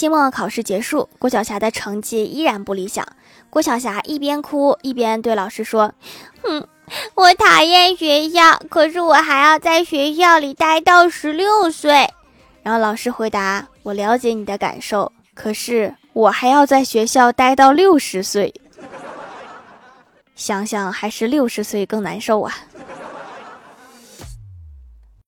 期末考试结束郭晓霞的成绩依然不理想。郭晓霞一边哭一边对老师说哼我讨厌学校可是我还要在学校里待到十六岁。然后老师回答我了解你的感受可是我还要在学校待到六十岁。想想还是六十岁更难受啊。